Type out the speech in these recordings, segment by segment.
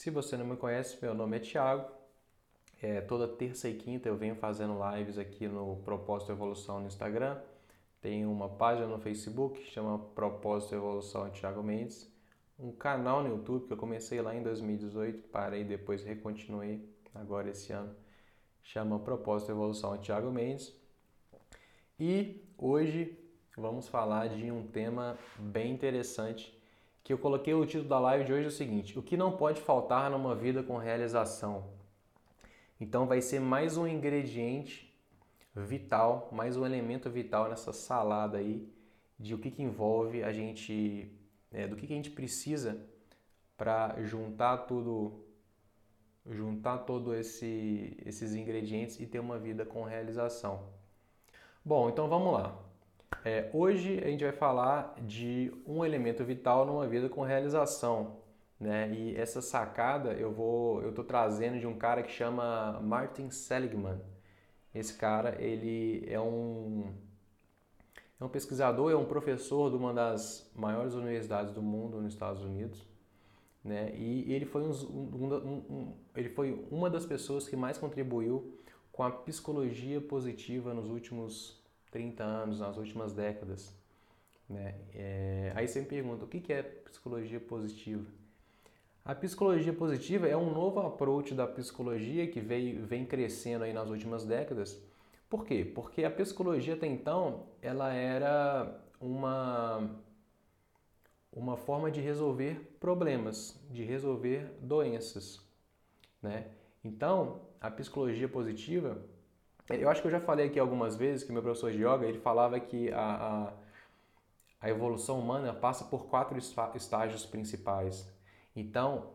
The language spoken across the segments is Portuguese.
Se você não me conhece, meu nome é Thiago. É, toda terça e quinta eu venho fazendo lives aqui no Propósito Evolução no Instagram. Tenho uma página no Facebook que chama Propósito Evolução Thiago Mendes. Um canal no YouTube que eu comecei lá em 2018, parei depois recontinuei agora esse ano. Chama Propósito Evolução Thiago Mendes. E hoje vamos falar de um tema bem interessante que eu coloquei o título da live de hoje é o seguinte: o que não pode faltar numa vida com realização. Então vai ser mais um ingrediente vital, mais um elemento vital nessa salada aí de o que, que envolve a gente, é, do que, que a gente precisa para juntar tudo, juntar todo esse, esses ingredientes e ter uma vida com realização. Bom, então vamos lá. É, hoje a gente vai falar de um elemento vital numa vida com realização, né? E essa sacada eu vou, eu tô trazendo de um cara que chama Martin Seligman. Esse cara ele é um é um pesquisador, é um professor de uma das maiores universidades do mundo nos Estados Unidos, né? E ele foi um, um, um, ele foi uma das pessoas que mais contribuiu com a psicologia positiva nos últimos 30 anos, nas últimas décadas. Né? É, aí você me pergunta, o que é psicologia positiva? A psicologia positiva é um novo approach da psicologia que veio, vem crescendo aí nas últimas décadas. Por quê? Porque a psicologia até então ela era uma, uma forma de resolver problemas, de resolver doenças. Né? Então, a psicologia positiva eu acho que eu já falei aqui algumas vezes que meu professor de yoga ele falava que a, a, a evolução humana passa por quatro estágios principais. Então,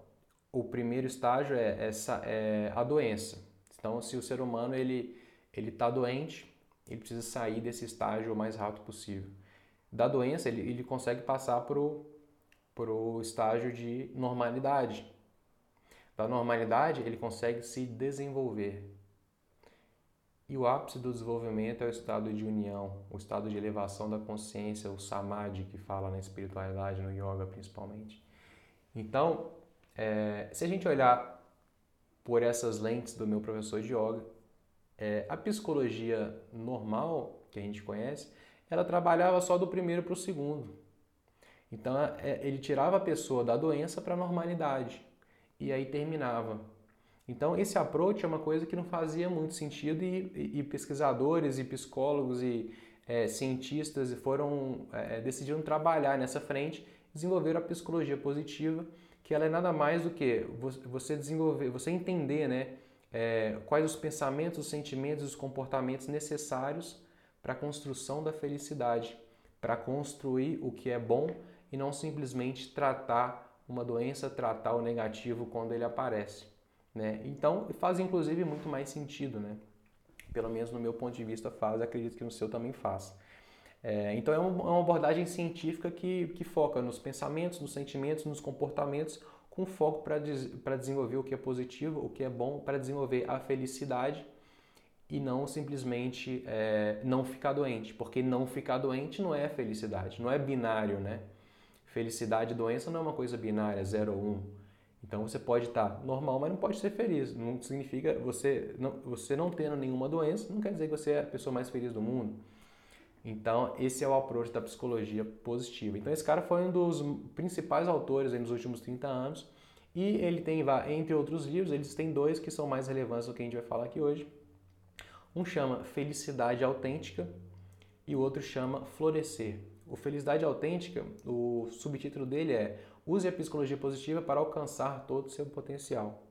o primeiro estágio é, essa, é a doença. Então, se o ser humano ele ele está doente, ele precisa sair desse estágio o mais rápido possível. Da doença, ele, ele consegue passar para o estágio de normalidade. Da normalidade, ele consegue se desenvolver. E o ápice do desenvolvimento é o estado de união, o estado de elevação da consciência, o samadhi que fala na espiritualidade, no yoga principalmente. Então, é, se a gente olhar por essas lentes do meu professor de yoga, é, a psicologia normal que a gente conhece, ela trabalhava só do primeiro para o segundo. Então, é, ele tirava a pessoa da doença para a normalidade e aí terminava então, esse approach é uma coisa que não fazia muito sentido e, e, e pesquisadores e psicólogos e é, cientistas foram é, decidiram trabalhar nessa frente, desenvolver a psicologia positiva, que ela é nada mais do que você desenvolver, você entender, né, é, quais os pensamentos, os sentimentos, os comportamentos necessários para a construção da felicidade, para construir o que é bom e não simplesmente tratar uma doença, tratar o negativo quando ele aparece. Né? Então faz inclusive muito mais sentido, né? pelo menos no meu ponto de vista faz, acredito que no seu também faz. É, então é, é uma abordagem científica que, que foca nos pensamentos, nos sentimentos, nos comportamentos, com foco para des, desenvolver o que é positivo, o que é bom, para desenvolver a felicidade e não simplesmente é, não ficar doente, porque não ficar doente não é felicidade, não é binário, né? Felicidade e doença não é uma coisa binária, 0 ou 1. Um. Então você pode estar normal, mas não pode ser feliz. Não significa você não, você não tendo nenhuma doença, não quer dizer que você é a pessoa mais feliz do mundo. Então, esse é o approach da psicologia positiva. Então, esse cara foi um dos principais autores nos últimos 30 anos e ele tem, entre outros livros, eles têm dois que são mais relevantes do que a gente vai falar aqui hoje. Um chama Felicidade Autêntica e o outro chama Florescer. O Felicidade Autêntica, o subtítulo dele é Use a psicologia positiva para alcançar todo o seu potencial.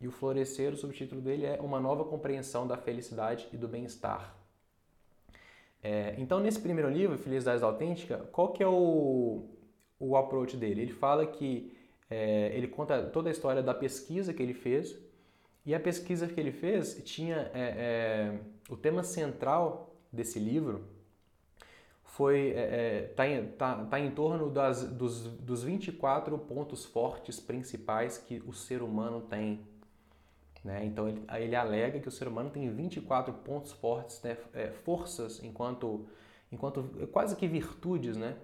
E o Florescer, o subtítulo dele é Uma nova compreensão da felicidade e do bem-estar. É, então, nesse primeiro livro, Felicidade Autêntica, qual que é o, o approach dele? Ele fala que é, ele conta toda a história da pesquisa que ele fez e a pesquisa que ele fez tinha é, é o tema central desse livro foi é, é tá em, tá, tá em torno das, dos, dos 24 pontos fortes principais que o ser humano tem. Né? Então ele, ele alega que o ser humano tem 24 pontos fortes, né? é, forças enquanto, enquanto quase que virtudes. Né?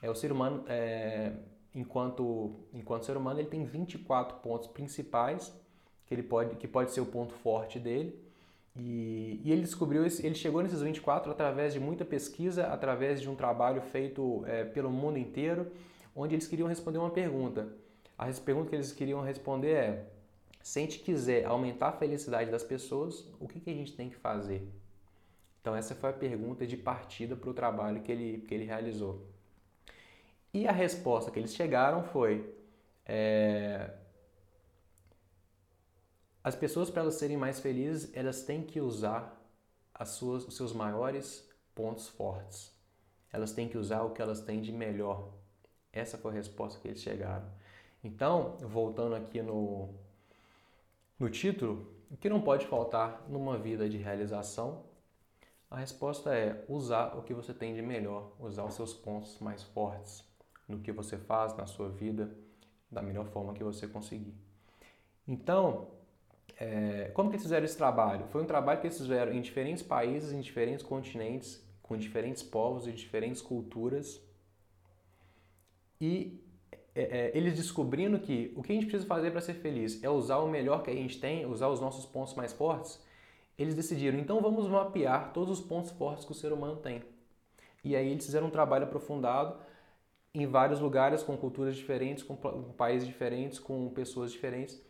É, o ser humano é, enquanto, enquanto ser humano, ele tem 24 pontos principais que ele pode, que pode ser o ponto forte dele. E, e ele descobriu, ele chegou nesses 24 através de muita pesquisa, através de um trabalho feito é, pelo mundo inteiro, onde eles queriam responder uma pergunta. A pergunta que eles queriam responder é: se a gente quiser aumentar a felicidade das pessoas, o que, que a gente tem que fazer? Então, essa foi a pergunta de partida para o trabalho que ele, que ele realizou. E a resposta que eles chegaram foi: é, as pessoas, para elas serem mais felizes, elas têm que usar as suas, os seus maiores pontos fortes. Elas têm que usar o que elas têm de melhor. Essa foi a resposta que eles chegaram. Então, voltando aqui no, no título, o que não pode faltar numa vida de realização? A resposta é usar o que você tem de melhor, usar os seus pontos mais fortes no que você faz na sua vida da melhor forma que você conseguir. Então, é, como que eles fizeram esse trabalho? Foi um trabalho que eles fizeram em diferentes países, em diferentes continentes, com diferentes povos e diferentes culturas. E é, é, eles descobrindo que o que a gente precisa fazer para ser feliz é usar o melhor que a gente tem, usar os nossos pontos mais fortes, eles decidiram, então vamos mapear todos os pontos fortes que o ser humano tem. E aí eles fizeram um trabalho aprofundado em vários lugares, com culturas diferentes, com países diferentes, com pessoas diferentes,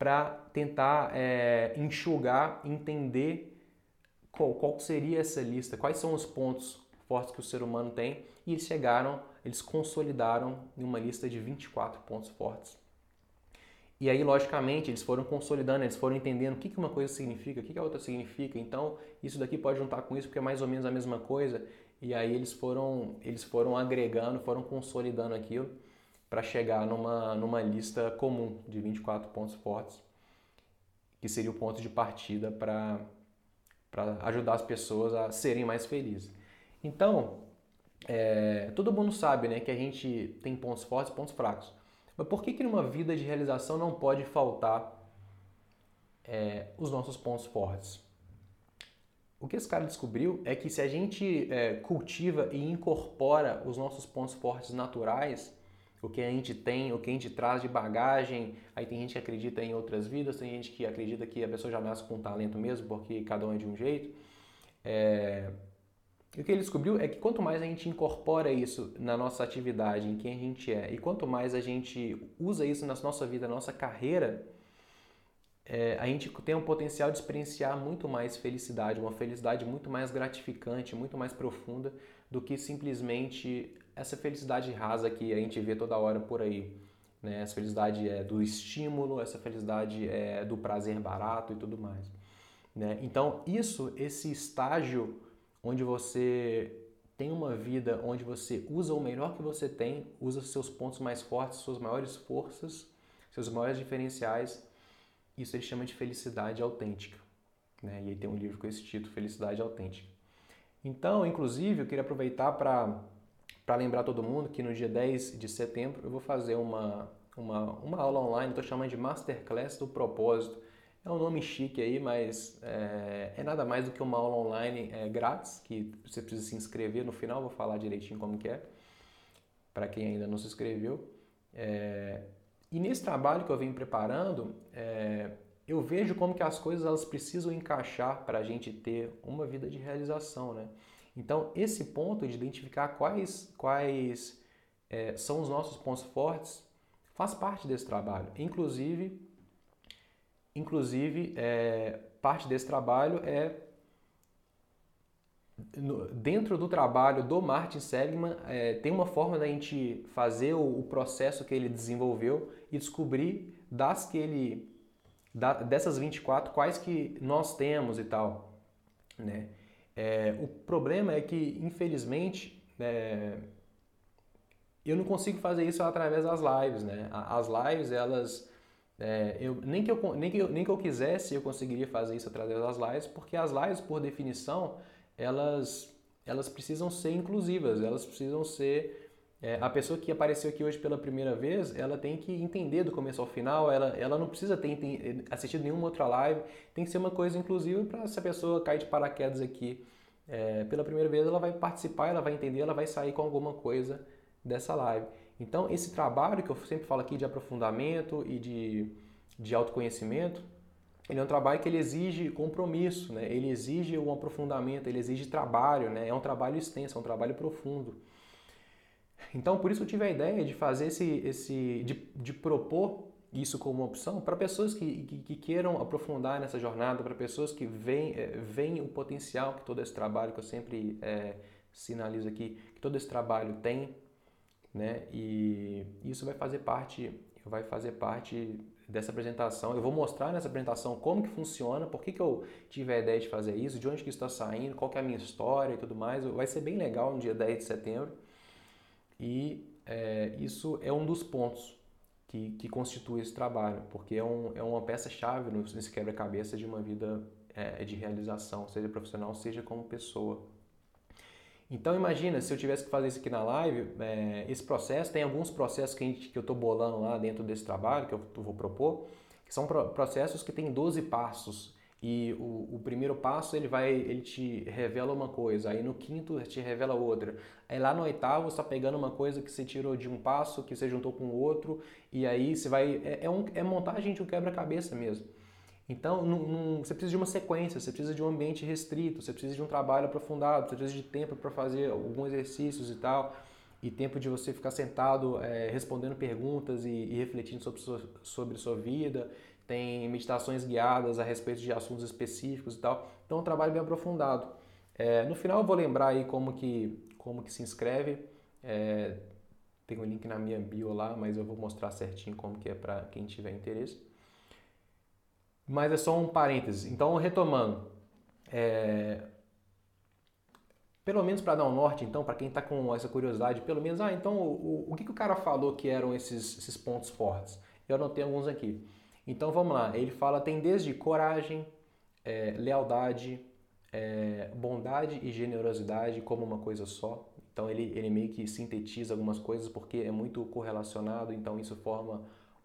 para tentar é, enxugar, entender qual, qual seria essa lista, quais são os pontos fortes que o ser humano tem, e eles chegaram eles consolidaram em uma lista de 24 pontos fortes. E aí, logicamente, eles foram consolidando, eles foram entendendo o que uma coisa significa, o que a outra significa. Então, isso daqui pode juntar com isso porque é mais ou menos a mesma coisa. E aí eles foram, eles foram agregando, foram consolidando aquilo para chegar numa, numa lista comum de 24 pontos fortes, que seria o ponto de partida para ajudar as pessoas a serem mais felizes. Então, é, todo mundo sabe né, que a gente tem pontos fortes e pontos fracos. Mas por que, que numa vida de realização não pode faltar é, os nossos pontos fortes? O que esse cara descobriu é que se a gente é, cultiva e incorpora os nossos pontos fortes naturais, o que a gente tem, o que a gente traz de bagagem, aí tem gente que acredita em outras vidas, tem gente que acredita que a pessoa já nasce com talento mesmo, porque cada um é de um jeito. É, e o que ele descobriu é que quanto mais a gente incorpora isso na nossa atividade, em quem a gente é, e quanto mais a gente usa isso na nossa vida, na nossa carreira, é, a gente tem um potencial de experienciar muito mais felicidade, uma felicidade muito mais gratificante, muito mais profunda do que simplesmente essa felicidade rasa que a gente vê toda hora por aí. Né? Essa felicidade é do estímulo, essa felicidade é do prazer barato e tudo mais. Né? Então, isso, esse estágio onde você tem uma vida onde você usa o melhor que você tem, usa seus pontos mais fortes, suas maiores forças, seus maiores diferenciais. Isso ele chama de felicidade autêntica. Né? E aí tem um livro com esse título, Felicidade Autêntica. Então, inclusive, eu queria aproveitar para lembrar todo mundo que no dia 10 de setembro eu vou fazer uma, uma, uma aula online, estou chamando de Masterclass do Propósito é um nome chique aí, mas é, é nada mais do que uma aula online é, grátis, que você precisa se inscrever no final, vou falar direitinho como que é, para quem ainda não se inscreveu. É, e nesse trabalho que eu venho preparando, eu vejo como que as coisas elas precisam encaixar para a gente ter uma vida de realização, né? Então, esse ponto de identificar quais, quais é, são os nossos pontos fortes faz parte desse trabalho. Inclusive, Inclusive, é, parte desse trabalho é dentro do trabalho do Martin Seligman é, tem uma forma da gente fazer o, o, processo que ele desenvolveu e descobrir das que ele da, dessas 24 quais que nós temos e tal né é, o problema é que infelizmente é, eu não consigo fazer isso através das lives né as lives elas é, eu, nem, que eu, nem, que eu, nem que eu quisesse, eu conseguiria fazer isso através das lives, porque as lives, por definição, elas, elas precisam ser inclusivas, elas precisam ser. É, a pessoa que apareceu aqui hoje pela primeira vez, ela tem que entender do começo ao final, ela, ela não precisa ter assistido nenhuma outra live, tem que ser uma coisa inclusiva para se a pessoa cair de paraquedas aqui é, pela primeira vez, ela vai participar, ela vai entender, ela vai sair com alguma coisa dessa live. Então, esse trabalho que eu sempre falo aqui de aprofundamento e de, de autoconhecimento, ele é um trabalho que ele exige compromisso, né? ele exige um aprofundamento, ele exige trabalho, né? é um trabalho extenso, é um trabalho profundo. Então, por isso eu tive a ideia de fazer esse, esse de, de propor isso como uma opção para pessoas que, que, que, queiram aprofundar nessa jornada, para pessoas que veem, é, veem o potencial que todo esse trabalho, que eu sempre é, sinalizo aqui, que todo esse trabalho tem, né? E isso vai fazer parte, vai fazer parte dessa apresentação. Eu vou mostrar nessa apresentação como que funciona, por que, que eu tive a ideia de fazer isso, de onde que está saindo, qual que é a minha história e tudo mais. Vai ser bem legal no dia 10 de setembro. E é, isso é um dos pontos que, que constitui esse trabalho, porque é, um, é uma peça-chave nesse quebra-cabeça de uma vida é, de realização, seja profissional, seja como pessoa. Então imagina se eu tivesse que fazer isso aqui na live, é, esse processo, tem alguns processos que, gente, que eu estou bolando lá dentro desse trabalho, que eu vou propor, que são processos que têm 12 passos. E o, o, primeiro passo ele vai, ele te revela uma coisa, aí no quinto te revela outra. Aí lá no oitavo está pegando uma coisa que você tirou de um passo, que você juntou com o outro, e aí você vai. É, é, um, é montagem de um quebra-cabeça mesmo. Então você precisa de uma sequência, você precisa de um ambiente restrito, você precisa de um trabalho aprofundado, você precisa de tempo para fazer alguns exercícios e tal, e tempo de você ficar sentado é, respondendo perguntas e, e refletindo sobre sobre sua vida tem meditações guiadas a respeito de assuntos específicos e tal. Então é um trabalho bem aprofundado. É, no final eu vou lembrar aí como que, como que se inscreve. É, tem um link na minha bio lá, mas eu vou mostrar certinho como que é para quem tiver interesse. Mas é só um parêntese. Então, retomando, é, pelo menos para dar um norte, então, para quem está com essa curiosidade, pelo menos, ah, então o, o, o que, que o cara falou que eram esses, esses pontos fortes? Eu anotei alguns aqui. Então vamos lá, ele fala tem desde coragem, é, lealdade, é, bondade e generosidade como uma coisa só. Então ele, ele meio que sintetiza algumas coisas porque é muito correlacionado, então isso forma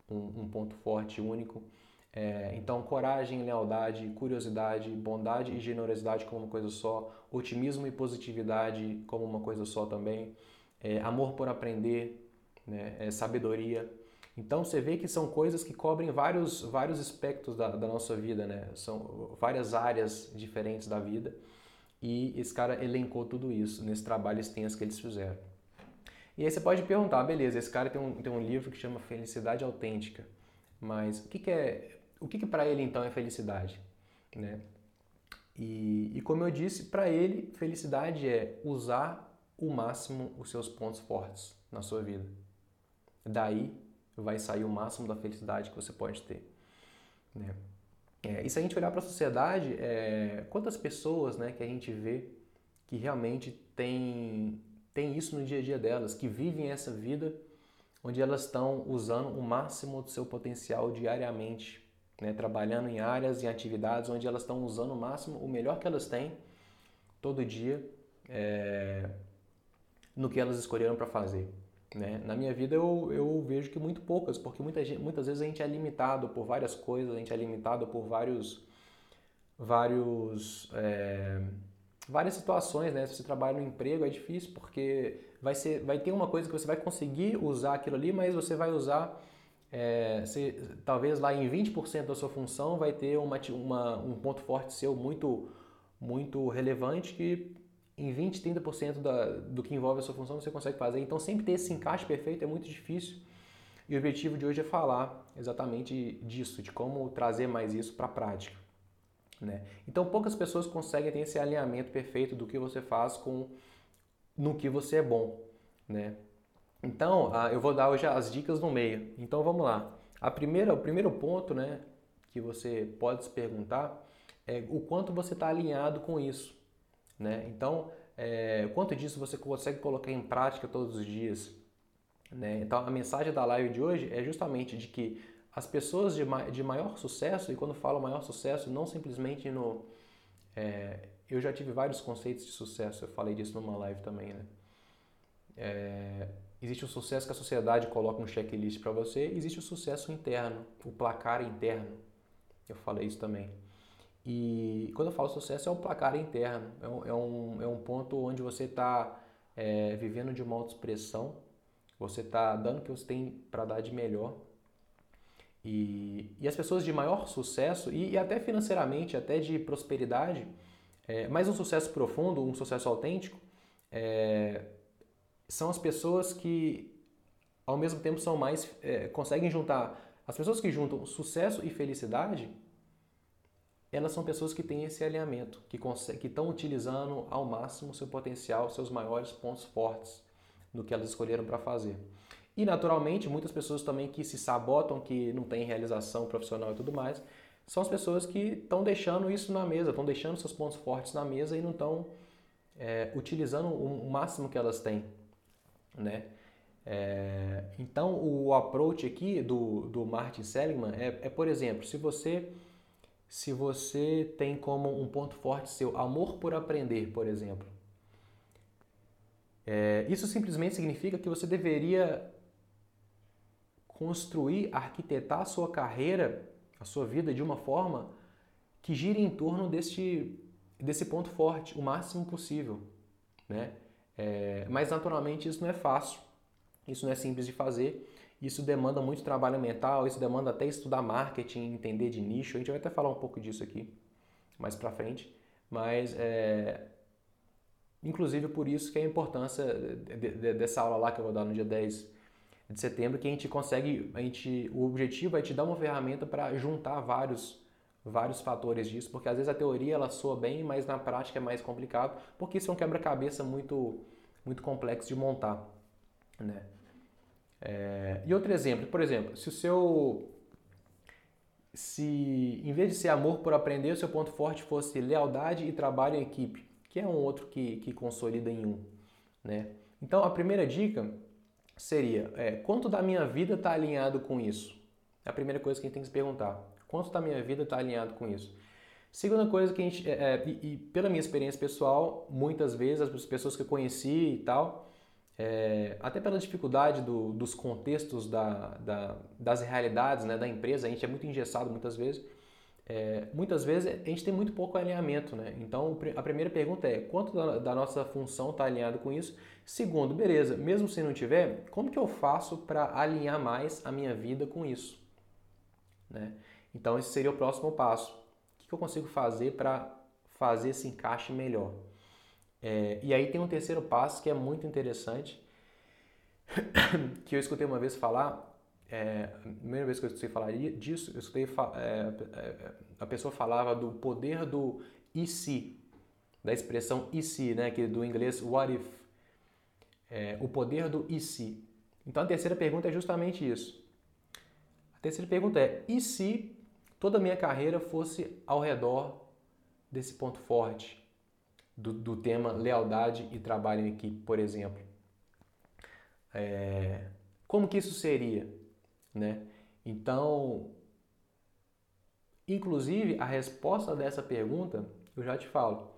um, um ponto forte único. É, então, coragem, lealdade, curiosidade, bondade e generosidade como uma coisa só, otimismo e positividade como uma coisa só também, é, amor por aprender, né, é, sabedoria. Então você vê que são coisas que cobrem vários, vários aspectos da, da nossa vida, né? São várias áreas diferentes da vida. E esse cara elencou tudo isso nesse trabalho extenso que eles fizeram. E aí você pode perguntar, beleza, esse cara tem um, tem um livro que chama Felicidade Autêntica, mas o que, que é, o que, que para ele então é felicidade, né? E, e como eu disse, para ele felicidade é usar o máximo os seus pontos fortes na sua vida. Daí vai sair o máximo da felicidade que você pode ter. Né? É, e se a gente olhar para a sociedade, é, quantas pessoas né, que a gente vê que realmente tem, tem isso no dia a dia delas, que vivem essa vida onde elas estão usando o máximo do seu potencial diariamente, né, trabalhando em áreas e atividades onde elas estão usando o máximo, o melhor que elas têm todo dia é, no que elas escolheram para fazer. Né? Na minha vida eu, eu vejo que muito poucas, porque muita gente, muitas vezes a gente é limitado por várias coisas, a gente é limitado por vários, vários, é, várias situações, né? Se você trabalha no emprego é difícil porque vai, ser, vai ter uma coisa que você vai conseguir usar aquilo ali, mas você vai usar, é, você, talvez lá em 20% da sua função vai ter uma, uma, um ponto forte seu muito, muito relevante que em 20, 30% da, do que envolve a sua função você consegue fazer. Então, sempre ter esse encaixe perfeito é muito difícil. E o objetivo de hoje é falar exatamente disso, de como trazer mais isso para a prática. Né? Então, poucas pessoas conseguem ter esse alinhamento perfeito do que você faz com no que você é bom. Né? Então, eu vou dar hoje as dicas no meio. Então, vamos lá. A primeira, o primeiro ponto né, que você pode se perguntar é o quanto você está alinhado com isso. Né? Então, é, quanto disso você consegue colocar em prática todos os dias? Né? Então, a mensagem da live de hoje é justamente de que as pessoas de, ma de maior sucesso, e quando falo maior sucesso, não simplesmente no. É, eu já tive vários conceitos de sucesso, eu falei disso numa live também. Né? É, existe o sucesso que a sociedade coloca um checklist para você, existe o sucesso interno, o placar interno. Eu falei isso também. E quando eu falo sucesso, é um placar interno, é um, é um, é um ponto onde você está é, vivendo de uma autoexpressão, Você está dando o que você tem para dar de melhor. E, e as pessoas de maior sucesso, e, e até financeiramente, até de prosperidade, é, mas um sucesso profundo, um sucesso autêntico, é, são as pessoas que ao mesmo tempo são mais é, conseguem juntar as pessoas que juntam sucesso e felicidade elas são pessoas que têm esse alinhamento que estão utilizando ao máximo seu potencial seus maiores pontos fortes no que elas escolheram para fazer e naturalmente muitas pessoas também que se sabotam que não têm realização profissional e tudo mais são as pessoas que estão deixando isso na mesa estão deixando seus pontos fortes na mesa e não estão é, utilizando o máximo que elas têm né? É, então, o approach aqui do, do Martin Seligman é, é, por exemplo, se você, se você tem como um ponto forte seu amor por aprender, por exemplo, é, isso simplesmente significa que você deveria construir, arquitetar a sua carreira, a sua vida de uma forma que gire em torno desse, desse ponto forte o máximo possível, né? É, mas naturalmente isso não é fácil, isso não é simples de fazer, isso demanda muito trabalho mental, isso demanda até estudar marketing, entender de nicho. A gente vai até falar um pouco disso aqui mais para frente, mas é, inclusive por isso que é a importância de, de, dessa aula lá que eu vou dar no dia 10 de setembro, que a gente consegue, a gente, o objetivo é te dar uma ferramenta para juntar vários vários fatores disso, porque às vezes a teoria ela soa bem, mas na prática é mais complicado, porque isso é um quebra-cabeça muito, muito complexo de montar. Né? É, e outro exemplo, por exemplo, se o seu. Se em vez de ser amor por aprender, o seu ponto forte fosse lealdade e trabalho em equipe, que é um outro que, que consolida em um. Né? Então a primeira dica seria: é, quanto da minha vida está alinhado com isso? É a primeira coisa que a gente tem que se perguntar. Quanto da minha vida está alinhado com isso? Segunda coisa que a gente, é, é, e, e, pela minha experiência pessoal, muitas vezes as pessoas que eu conheci e tal, é, até pela dificuldade do, dos contextos da, da, das realidades né, da empresa, a gente é muito engessado muitas vezes. É, muitas vezes a gente tem muito pouco alinhamento, né? Então a primeira pergunta é quanto da, da nossa função está alinhado com isso? Segundo, beleza, mesmo se não tiver, como que eu faço para alinhar mais a minha vida com isso? Né? Então, esse seria o próximo passo. O que eu consigo fazer para fazer esse encaixe melhor? É, e aí tem um terceiro passo que é muito interessante, que eu escutei uma vez falar, é, a primeira vez que eu escutei falar disso, eu escutei é, é, a pessoa falava do poder do e se, da expressão e se, né, que é do inglês what if, é, o poder do e se. Então a terceira pergunta é justamente isso. A terceira pergunta é: e se toda a minha carreira fosse ao redor desse ponto forte, do, do tema lealdade e trabalho em equipe, por exemplo. É, como que isso seria? Né? Então, inclusive, a resposta dessa pergunta, eu já te falo.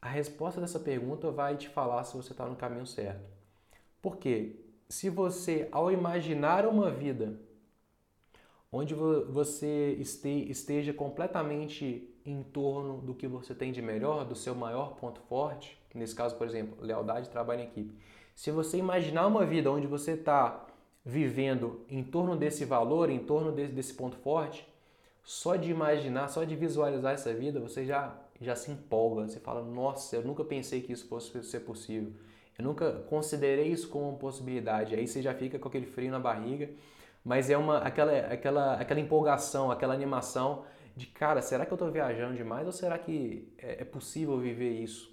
A resposta dessa pergunta vai te falar se você está no caminho certo. Porque se você, ao imaginar uma vida onde você esteja completamente em torno do que você tem de melhor, do seu maior ponto forte, nesse caso, por exemplo, lealdade, trabalho em equipe. Se você imaginar uma vida onde você está vivendo em torno desse valor, em torno desse, desse ponto forte, só de imaginar, só de visualizar essa vida, você já, já se empolga. Você fala, nossa, eu nunca pensei que isso fosse ser possível. Eu nunca considerei isso como uma possibilidade. Aí você já fica com aquele frio na barriga mas é uma aquela, aquela, aquela empolgação, aquela animação de cara, será que eu estou viajando demais ou será que é, é possível viver isso?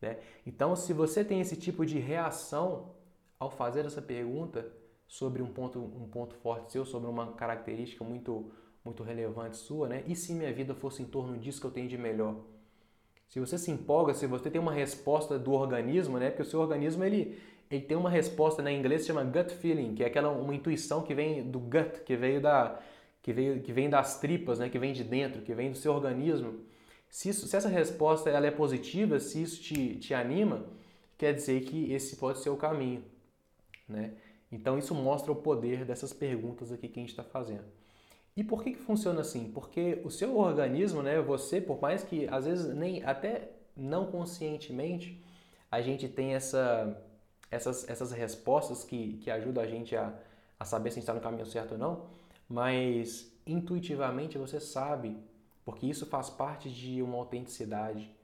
Né? Então, se você tem esse tipo de reação ao fazer essa pergunta sobre um ponto, um ponto forte seu, sobre uma característica muito, muito relevante sua, né? E se minha vida fosse em torno disso que eu tenho de melhor? Se você se empolga, se você tem uma resposta do organismo, né? Porque o seu organismo ele, ele tem uma resposta né, em inglês que chama gut feeling, que é aquela uma intuição que vem do gut, que veio da que que vem das tripas, né, que vem de dentro, que vem do seu organismo. Se, isso, se essa resposta ela é positiva, se isso te, te anima, quer dizer que esse pode ser o caminho, né? Então isso mostra o poder dessas perguntas aqui que a gente está fazendo. E por que, que funciona assim? Porque o seu organismo, né, você, por mais que às vezes nem até não conscientemente a gente tem essa essas, essas respostas que, que ajudam a gente a, a saber se a gente está no caminho certo ou não, mas intuitivamente você sabe, porque isso faz parte de uma autenticidade,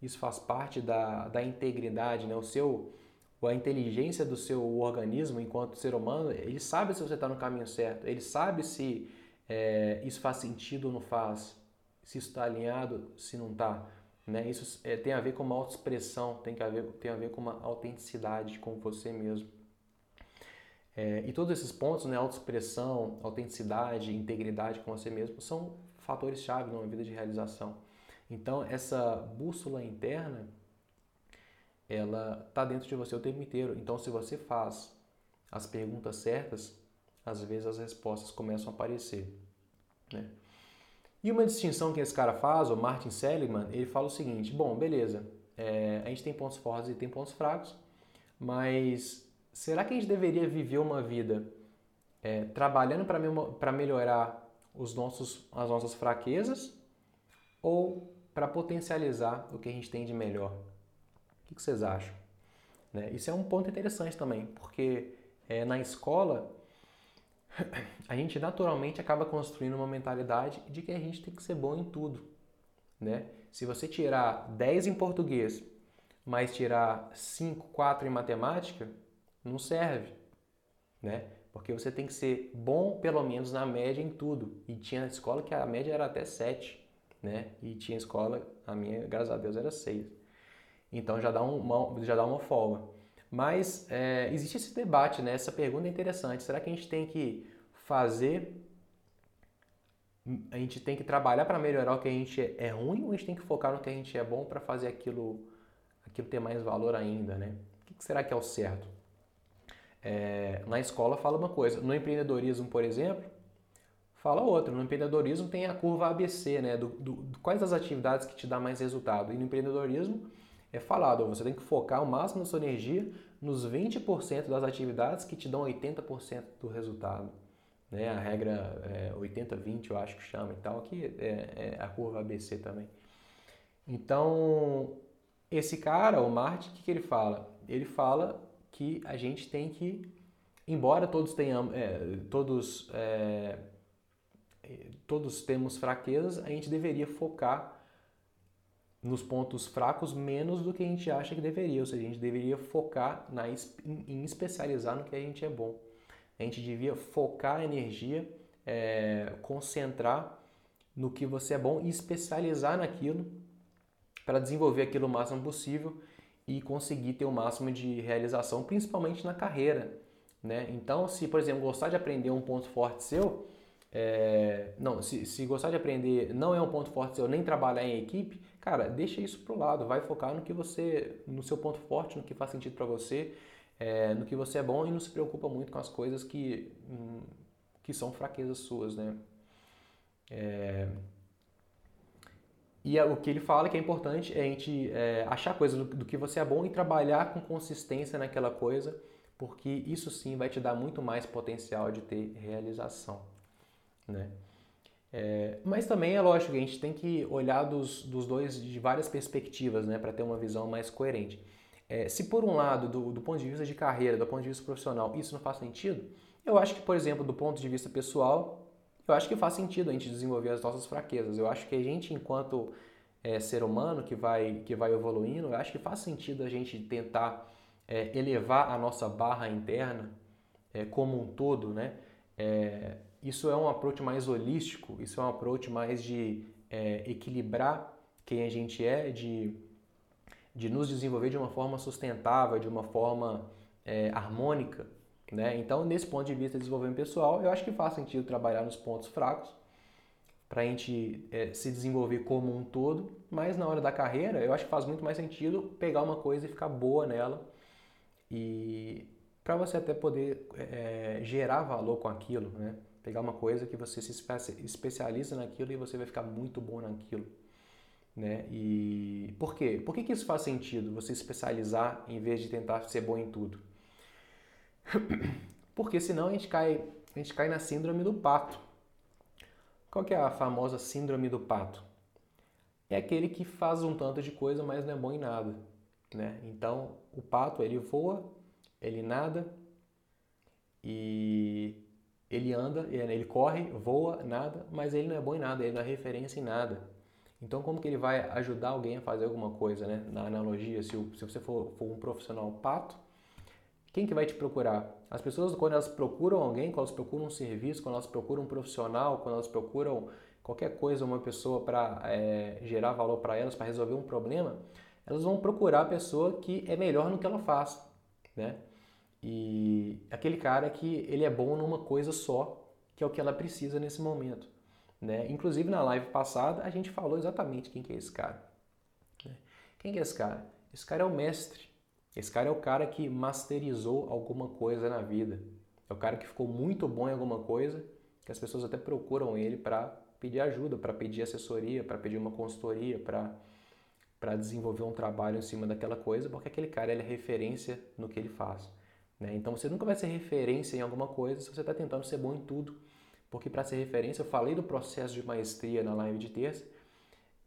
isso faz parte da, da integridade, né? O seu, a inteligência do seu organismo enquanto ser humano, ele sabe se você está no caminho certo, ele sabe se é, isso faz sentido ou não faz, se isso está alinhado, se não está. Né? Isso é, tem a ver com uma autoexpressão, tem, ver, tem a ver com uma autenticidade com você mesmo. É, e todos esses pontos, né, autoexpressão, autenticidade, integridade com você mesmo, são fatores-chave numa vida de realização. Então, essa bússola interna, ela está dentro de você o tempo inteiro. Então, se você faz as perguntas certas, às vezes as respostas começam a aparecer. Né? E uma distinção que esse cara faz, o Martin Seligman, ele fala o seguinte: bom, beleza, é, a gente tem pontos fortes e tem pontos fracos, mas será que a gente deveria viver uma vida é, trabalhando para melhorar os nossos, as nossas fraquezas ou para potencializar o que a gente tem de melhor? O que vocês acham? Né? Isso é um ponto interessante também, porque é, na escola a gente naturalmente acaba construindo uma mentalidade de que a gente tem que ser bom em tudo. Né? Se você tirar 10 em português, mas tirar 5, 4 em matemática, não serve. Né? Porque você tem que ser bom pelo menos na média em tudo. E tinha escola que a média era até 7. Né? E tinha escola, a minha, graças a Deus, era 6. Então já dá uma, já dá uma folga. Mas é, existe esse debate, né? essa pergunta é interessante. Será que a gente tem que fazer, a gente tem que trabalhar para melhorar o que a gente é ruim ou a gente tem que focar no que a gente é bom para fazer aquilo, aquilo ter mais valor ainda? Né? O que será que é o certo? É, na escola fala uma coisa, no empreendedorismo, por exemplo, fala outra. No empreendedorismo tem a curva ABC, né? Do, do, do, quais as atividades que te dá mais resultado. E no empreendedorismo é falado, você tem que focar o máximo da sua energia nos 20% das atividades que te dão 80% do resultado. Né? A regra é 80-20 eu acho que chama e tal, que é, é a curva ABC também. Então, esse cara, o Martin, o que, que ele fala? Ele fala que a gente tem que, embora todos tenhamos, é, todos, é, todos temos fraquezas, a gente deveria focar nos pontos fracos menos do que a gente acha que deveria. Ou seja, a gente deveria focar na, em especializar no que a gente é bom. A gente devia focar a energia, é, concentrar no que você é bom e especializar naquilo para desenvolver aquilo o máximo possível e conseguir ter o máximo de realização, principalmente na carreira. Né? Então, se, por exemplo, gostar de aprender um ponto forte seu, é, não, se, se gostar de aprender não é um ponto forte seu, nem trabalhar em equipe, cara, deixa isso pro lado, vai focar no que você, no seu ponto forte, no que faz sentido para você, é, no que você é bom e não se preocupa muito com as coisas que, hum, que são fraquezas suas, né? É, e o que ele fala que é importante é a gente é, achar coisas do, do, que você é bom e trabalhar com consistência naquela coisa, porque isso sim vai te dar muito mais potencial de ter realização. Né? É, mas também é lógico que a gente tem que olhar dos, dos dois de várias perspectivas né, para ter uma visão mais coerente. É, se por um lado, do, do ponto de vista de carreira, do ponto de vista profissional, isso não faz sentido, eu acho que, por exemplo, do ponto de vista pessoal, eu acho que faz sentido a gente desenvolver as nossas fraquezas. Eu acho que a gente, enquanto é, ser humano que vai, que vai evoluindo, eu acho que faz sentido a gente tentar é, elevar a nossa barra interna é, como um todo, né? Isso é um approach mais holístico, isso é um approach mais de equilibrar quem a gente é, de, de nos desenvolver de uma forma sustentável, de uma forma harmônica. Né? Então, nesse ponto de vista de desenvolvimento pessoal, eu acho que faz sentido trabalhar nos pontos fracos para a gente é, se desenvolver como um todo, mas na hora da carreira, eu acho que faz muito mais sentido pegar uma coisa e ficar boa nela e para você até poder é, gerar valor com aquilo, né? Pegar uma coisa que você se especializa naquilo e você vai ficar muito bom naquilo. Né? E por quê? Por que, que isso faz sentido, você especializar em vez de tentar ser bom em tudo? Porque senão a gente cai, a gente cai na síndrome do pato. Qual que é a famosa síndrome do pato? É aquele que faz um tanto de coisa, mas não é bom em nada. Né? Então, o pato ele voa ele nada e ele anda, ele corre, voa, nada, mas ele não é bom em nada, ele não é referência em nada. Então, como que ele vai ajudar alguém a fazer alguma coisa, né? Na analogia, se, se você for, for, um profissional pato, quem que vai te procurar? As pessoas, quando elas procuram alguém, quando elas procuram um serviço, quando elas procuram um profissional, quando elas procuram qualquer coisa, uma pessoa para é, gerar valor para elas, para resolver um problema, elas vão procurar a pessoa que é melhor no que ela faz, né? E aquele cara que ele é bom numa coisa só, que é o que ela precisa nesse momento. Né? Inclusive na live passada a gente falou exatamente quem que é esse cara. Né? Quem que é esse cara? Esse cara é o mestre. Esse cara é o cara que masterizou alguma coisa na vida. É o cara que ficou muito bom em alguma coisa, que as pessoas até procuram ele para pedir ajuda, para pedir assessoria, para pedir uma consultoria, para para desenvolver um trabalho em cima daquela coisa, porque aquele cara ele é referência no que ele faz. Né? Então você nunca vai ser referência em alguma coisa se você está tentando ser bom em tudo. Porque para ser referência, eu falei do processo de maestria na live de terça,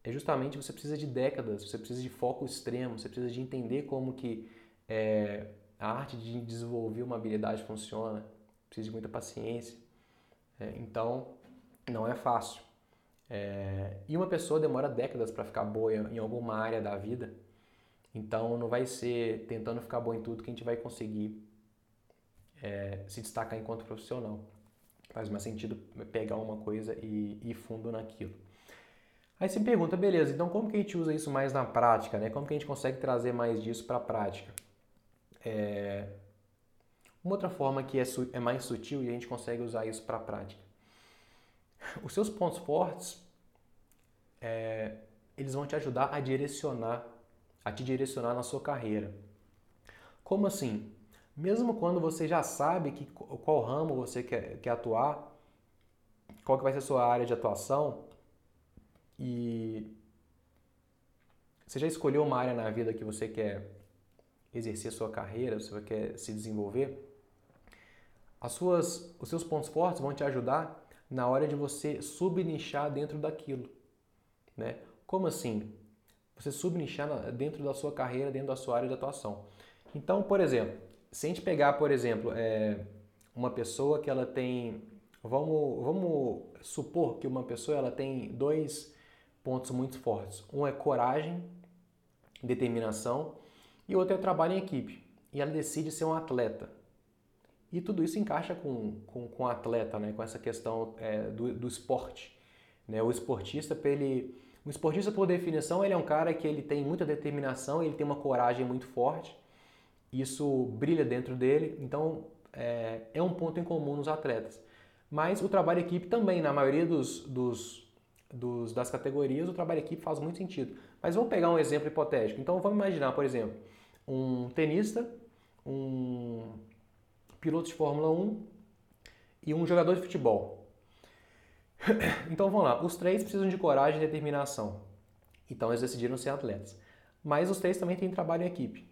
é justamente você precisa de décadas, você precisa de foco extremo, você precisa de entender como que é, a arte de desenvolver uma habilidade funciona, precisa de muita paciência. É, então, não é fácil. É, e uma pessoa demora décadas para ficar boa em alguma área da vida. Então, não vai ser tentando ficar bom em tudo que a gente vai conseguir é, se destacar enquanto profissional. Faz mais sentido pegar uma coisa e ir fundo naquilo. Aí você pergunta, beleza, então como que a gente usa isso mais na prática? Né? Como que a gente consegue trazer mais disso para a prática? É... Uma outra forma que é, é mais sutil e a gente consegue usar isso para a prática. Os seus pontos fortes, é... eles vão te ajudar a direcionar, a te direcionar na sua carreira. Como assim? Mesmo quando você já sabe que, qual ramo você quer, quer atuar, qual que vai ser a sua área de atuação, e você já escolheu uma área na vida que você quer exercer sua carreira, você quer se desenvolver, as suas, os seus pontos fortes vão te ajudar na hora de você subnichar dentro daquilo. Né? Como assim? Você subnichar dentro da sua carreira, dentro da sua área de atuação. Então, por exemplo, se a gente pegar, por exemplo, é, uma pessoa que ela tem, vamos, vamos supor que uma pessoa ela tem dois pontos muito fortes. Um é coragem, determinação e outro é trabalho em equipe. E ela decide ser um atleta. E tudo isso encaixa com, com, com atleta, né? com essa questão é, do, do esporte. Né? O esportista, ele, o esportista, por definição, ele é um cara que ele tem muita determinação, ele tem uma coragem muito forte isso brilha dentro dele, então é, é um ponto em comum nos atletas. Mas o trabalho em equipe também, na maioria dos, dos, dos, das categorias, o trabalho em equipe faz muito sentido. Mas vamos pegar um exemplo hipotético. Então vamos imaginar, por exemplo, um tenista, um piloto de Fórmula 1 e um jogador de futebol. Então vamos lá, os três precisam de coragem e determinação. Então eles decidiram ser atletas. Mas os três também têm trabalho em equipe.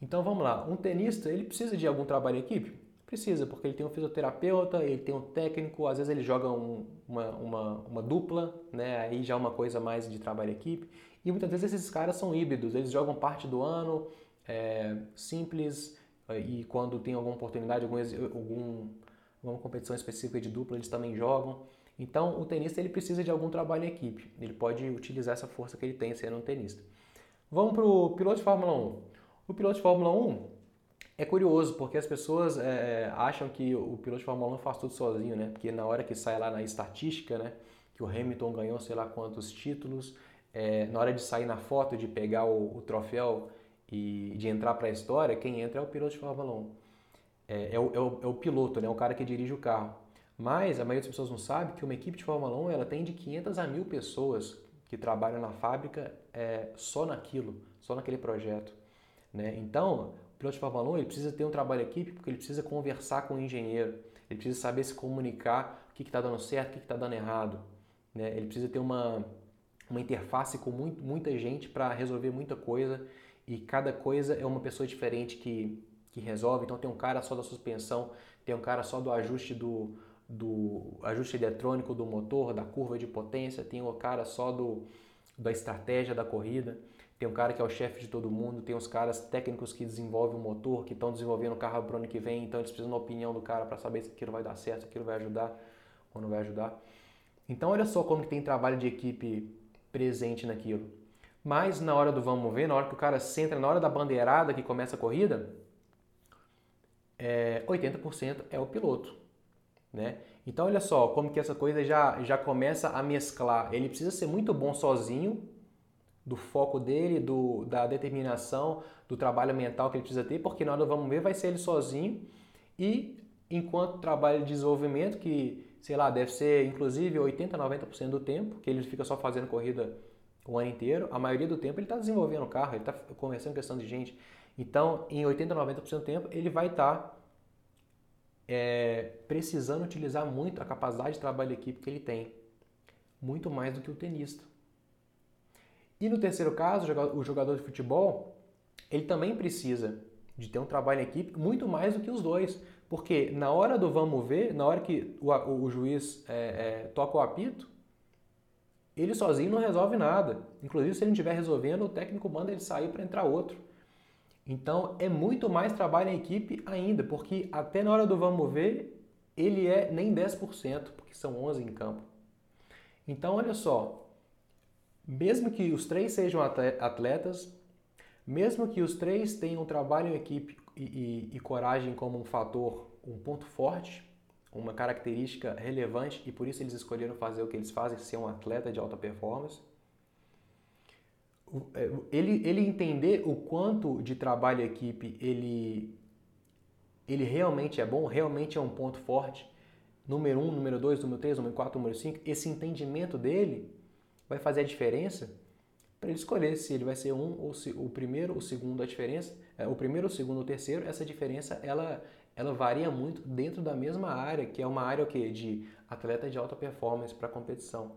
Então vamos lá, um tenista ele precisa de algum trabalho em equipe? Precisa, porque ele tem um fisioterapeuta, ele tem um técnico, às vezes ele joga um, uma, uma, uma, dupla, né? aí já é uma coisa mais de trabalho equipe. E muitas vezes esses caras são híbridos, eles jogam parte do ano, é, simples, e quando tem alguma oportunidade, algum, algum, alguma competição específica de dupla, eles também jogam. Então o tenista ele precisa de algum trabalho em equipe, ele pode utilizar essa força que ele tem sendo um tenista. Vamos para o piloto de Fórmula 1. O piloto de Fórmula 1 é curioso, porque as pessoas é, é, acham que o piloto de Fórmula 1 faz tudo sozinho, né? Porque na hora que sai lá na estatística, né? Que o Hamilton ganhou sei lá quantos títulos, é, na hora de sair na foto, de pegar o, o troféu e de entrar para a história, quem entra é o piloto de Fórmula 1. É, é, o, é, o, é o piloto, né? O cara que dirige o carro. Mas a maioria das pessoas não sabe que uma equipe de Fórmula 1 ela tem de 500 a 1000 pessoas que trabalham na fábrica é, só naquilo, só naquele projeto. Né? Então, piloto de Fórmula 1 ele precisa ter um trabalho em equipe porque ele precisa conversar com o engenheiro, ele precisa saber se comunicar o que está dando certo, o que está dando errado. Né? Ele precisa ter uma, uma interface com muito, muita gente para resolver muita coisa e cada coisa é uma pessoa diferente que, que resolve. Então tem um cara só da suspensão, tem um cara só do ajuste do, do ajuste eletrônico do motor, da curva de potência, tem um cara só do, da estratégia da corrida. Tem um cara que é o chefe de todo mundo, tem os caras técnicos que desenvolvem o motor, que estão desenvolvendo o carro para o ano que vem, então eles precisam da opinião do cara para saber se aquilo vai dar certo, se aquilo vai ajudar ou não vai ajudar. Então olha só como que tem trabalho de equipe presente naquilo. Mas na hora do vamos ver, na hora que o cara senta, na hora da bandeirada que começa a corrida, é, 80% é o piloto. Né? Então olha só como que essa coisa já, já começa a mesclar. Ele precisa ser muito bom sozinho do foco dele, do, da determinação, do trabalho mental que ele precisa ter, porque do vamos ver vai ser ele sozinho e enquanto trabalho de desenvolvimento, que sei lá, deve ser inclusive 80, 90% do tempo, que ele fica só fazendo corrida o ano inteiro, a maioria do tempo ele está desenvolvendo o carro, ele está conversando questão de gente. Então, em 80, 90% do tempo, ele vai estar tá, é, precisando utilizar muito a capacidade de trabalho de equipe que ele tem, muito mais do que o tenista. E no terceiro caso, o jogador de futebol, ele também precisa de ter um trabalho em equipe muito mais do que os dois. Porque na hora do vamos ver, na hora que o, o juiz é, é, toca o apito, ele sozinho não resolve nada. Inclusive, se ele não estiver resolvendo, o técnico manda ele sair para entrar outro. Então, é muito mais trabalho em equipe ainda, porque até na hora do vamos ver, ele é nem 10%, porque são 11 em campo. Então, olha só, mesmo que os três sejam atletas, mesmo que os três tenham trabalho em equipe e, e, e coragem como um fator, um ponto forte, uma característica relevante e por isso eles escolheram fazer o que eles fazem, ser um atleta de alta performance. É, ele, ele entender o quanto de trabalho em equipe ele, ele realmente é bom, realmente é um ponto forte, número um, número dois, número três, número quatro, número cinco, esse entendimento dele vai fazer a diferença para ele escolher se ele vai ser um ou se o primeiro, o segundo, a diferença, é, o primeiro, o segundo, o terceiro, essa diferença ela, ela varia muito dentro da mesma área, que é uma área o quê? de atleta de alta performance para competição.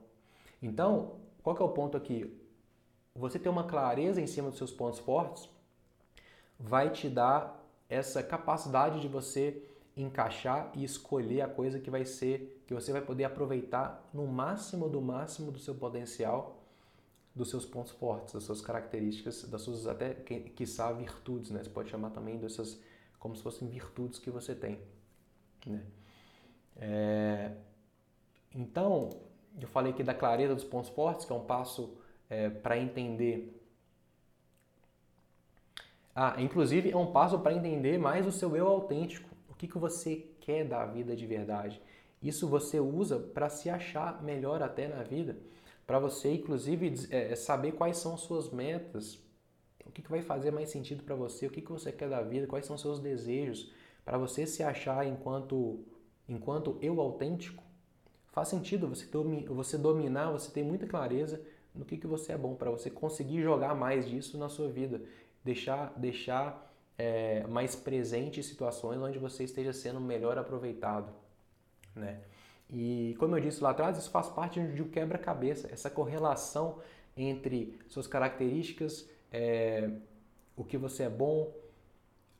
Então, qual que é o ponto aqui? Você ter uma clareza em cima dos seus pontos fortes vai te dar essa capacidade de você encaixar e escolher a coisa que vai ser, que você vai poder aproveitar no máximo do máximo do seu potencial, dos seus pontos fortes, das suas características, das suas até, quiçá, virtudes, né? Você pode chamar também dessas como se fossem virtudes que você tem, né? É, então, eu falei aqui da clareza dos pontos fortes, que é um passo é, para entender ah, inclusive é um passo para entender mais o seu eu autêntico que, que você quer da vida de verdade. Isso você usa para se achar melhor até na vida, para você, inclusive, é, saber quais são suas metas, o que, que vai fazer mais sentido para você, o que, que você quer da vida, quais são seus desejos, para você se achar enquanto, enquanto eu autêntico. Faz sentido você, você dominar, você ter muita clareza no que, que você é bom, para você conseguir jogar mais disso na sua vida, deixar, deixar é, mais presente situações onde você esteja sendo melhor aproveitado, né? E como eu disse lá atrás, isso faz parte de um quebra-cabeça, essa correlação entre suas características, é, o que você é bom,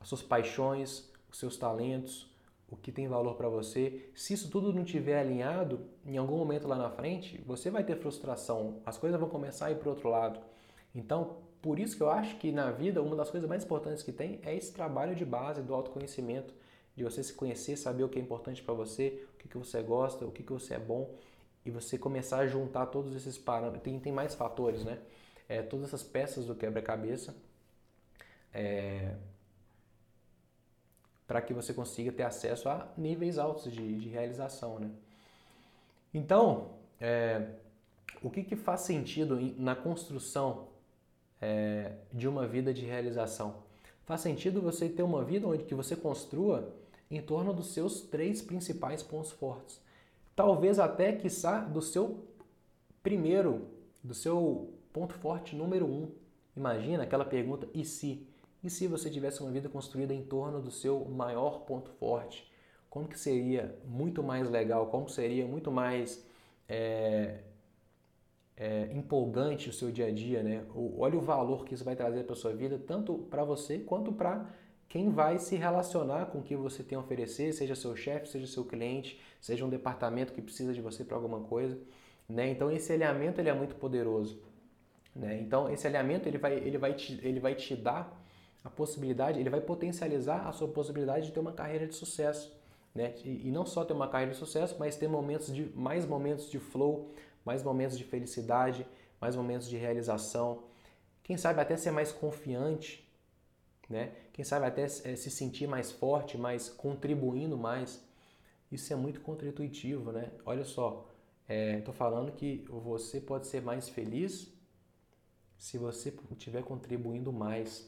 as suas paixões, os seus talentos, o que tem valor para você. Se isso tudo não estiver alinhado, em algum momento lá na frente, você vai ter frustração, as coisas vão começar a ir para outro lado. Então, por isso que eu acho que na vida uma das coisas mais importantes que tem é esse trabalho de base do autoconhecimento, de você se conhecer, saber o que é importante para você, que, que você gosta, o que, que você é bom e você começar a juntar todos esses parâmetros. Tem, tem mais fatores, né? É, todas essas peças do quebra-cabeça é, para que você consiga ter acesso a níveis altos de, de realização, né? Então, é, o que, que faz sentido na construção é, de uma vida de realização. Faz sentido você ter uma vida onde que você construa em torno dos seus três principais pontos fortes. Talvez até, quiçá, do seu primeiro, do seu ponto forte número um. Imagina aquela pergunta, e se? E se você tivesse uma vida construída em torno do seu maior ponto forte? Como que seria muito mais legal? Como seria muito mais é, é, empolgante o seu dia a dia, né? Olha o valor que isso vai trazer para sua vida, tanto para você quanto para quem vai se relacionar com o que você tem a oferecer, seja seu chefe, seja seu cliente, seja um departamento que precisa de você para alguma coisa, né? Então esse alinhamento ele é muito poderoso. Né? Então, esse alinhamento ele vai, ele, vai te, ele vai te dar a possibilidade, ele vai potencializar a sua possibilidade de ter uma carreira de sucesso. Né? E, e não só ter uma carreira de sucesso, mas ter momentos de, mais momentos de flow, mais momentos de felicidade, mais momentos de realização. Quem sabe até ser mais confiante, né? Quem sabe até é, se sentir mais forte, mais contribuindo mais. Isso é muito contra-intuitivo, né? Olha só, estou é, falando que você pode ser mais feliz se você estiver contribuindo mais.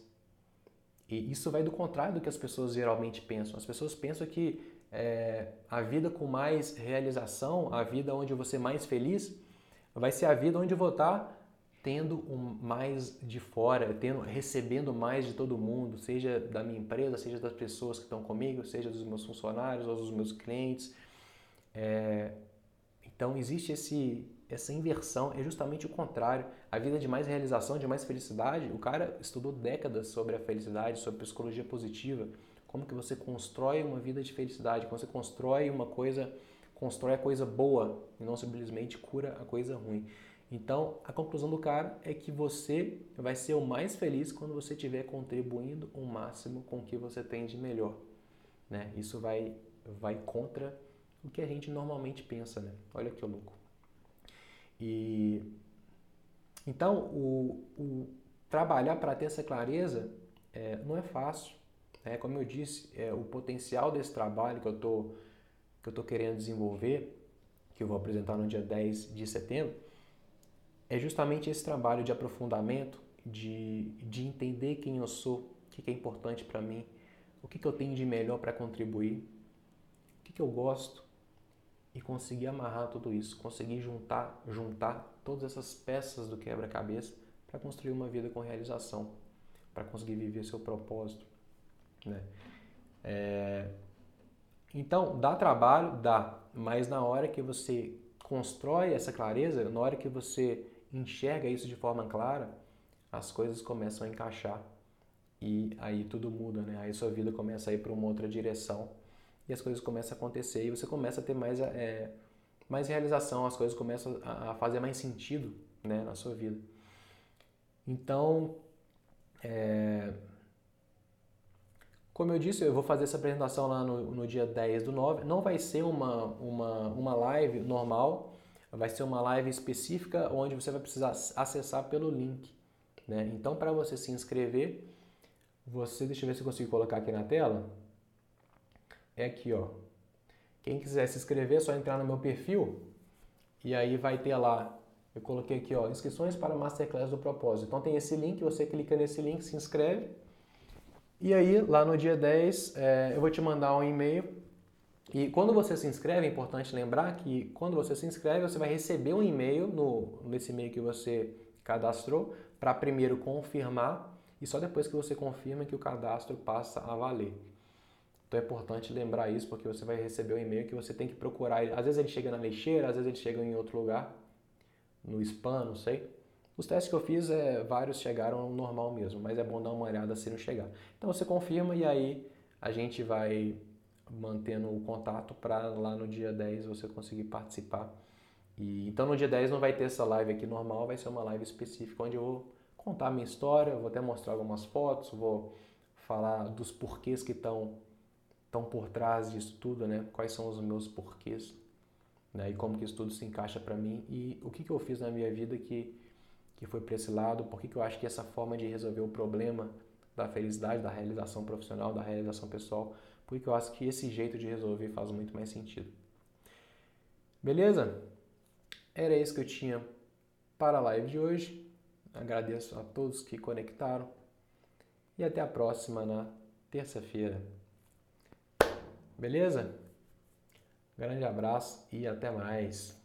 E isso vai do contrário do que as pessoas geralmente pensam. As pessoas pensam que é, a vida com mais realização, a vida onde você é mais feliz, vai ser a vida onde eu vou estar tendo um mais de fora, tendo, recebendo mais de todo mundo, seja da minha empresa, seja das pessoas que estão comigo, seja dos meus funcionários ou dos meus clientes. É, então existe esse, essa inversão, é justamente o contrário. A vida de mais realização, de mais felicidade, o cara estudou décadas sobre a felicidade, sobre psicologia positiva, como que você constrói uma vida de felicidade, como você constrói uma coisa, constrói a coisa boa e não simplesmente cura a coisa ruim. Então, a conclusão do cara é que você vai ser o mais feliz quando você estiver contribuindo o máximo com o que você tem de melhor. Né? Isso vai, vai contra o que a gente normalmente pensa. Né? Olha que louco. E então, o, o trabalhar para ter essa clareza é, não é fácil. Né? Como eu disse, é, o potencial desse trabalho que eu tô, que eu tô querendo desenvolver, que eu vou apresentar no dia 10 de setembro, é justamente esse trabalho de aprofundamento, de, de entender quem eu sou, o que, é importante para mim, o que, que eu tenho de melhor para contribuir, o que, que eu gosto, e conseguir amarrar tudo isso, conseguir juntar, juntar todas essas peças do quebra-cabeça para construir uma vida com realização, para conseguir viver seu propósito. Né? É... Então, dá trabalho? Dá, mas na hora que você constrói essa clareza, na hora que você enxerga isso de forma clara, as coisas começam a encaixar e aí tudo muda, né? Aí sua vida começa a ir para uma outra direção e as coisas começam a acontecer e você começa a ter mais, é, mais realização, as coisas começam a fazer mais sentido né, na sua vida. Então, é, como eu disse, eu vou fazer essa apresentação lá no, no dia 10 do 9. Não vai ser uma, uma, uma live normal, vai ser uma live específica onde você vai precisar acessar pelo link. Né? Então, para você se inscrever, você, deixa eu ver se eu consigo colocar aqui na tela. É aqui, ó. Quem quiser se inscrever é só entrar no meu perfil e aí vai ter lá. Eu coloquei aqui, ó, inscrições para Masterclass do Propósito. Então tem esse link, você clica nesse link, se inscreve e aí, lá no dia 10, é, eu vou te mandar um e-mail. E quando você se inscreve, é importante lembrar que quando você se inscreve, você vai receber um e-mail no, nesse e-mail que você cadastrou para primeiro confirmar e só depois que você confirma que o cadastro passa a valer. Então é importante lembrar isso porque você vai receber um e-mail que você tem que procurar. Às vezes ele chega na lixeira, às vezes ele chega em outro lugar, no spam, não sei. Os testes que eu fiz, é, vários chegaram normal mesmo, mas é bom dar uma olhada se não chegar. Então você confirma e aí a gente vai mantendo o contato para lá no dia 10 você conseguir participar. E, então no dia 10 não vai ter essa live aqui normal, vai ser uma live específica onde eu vou contar a minha história, vou até mostrar algumas fotos, vou falar dos porquês que estão estão por trás disso tudo, né? Quais são os meus porquês, né? E como que isso tudo se encaixa para mim e o que que eu fiz na minha vida que que foi para esse lado, porque que eu acho que essa forma de resolver o problema da felicidade, da realização profissional, da realização pessoal, porque eu acho que esse jeito de resolver faz muito mais sentido. Beleza? Era isso que eu tinha para a live de hoje. Agradeço a todos que conectaram e até a próxima na terça-feira. Beleza? Grande abraço e até mais.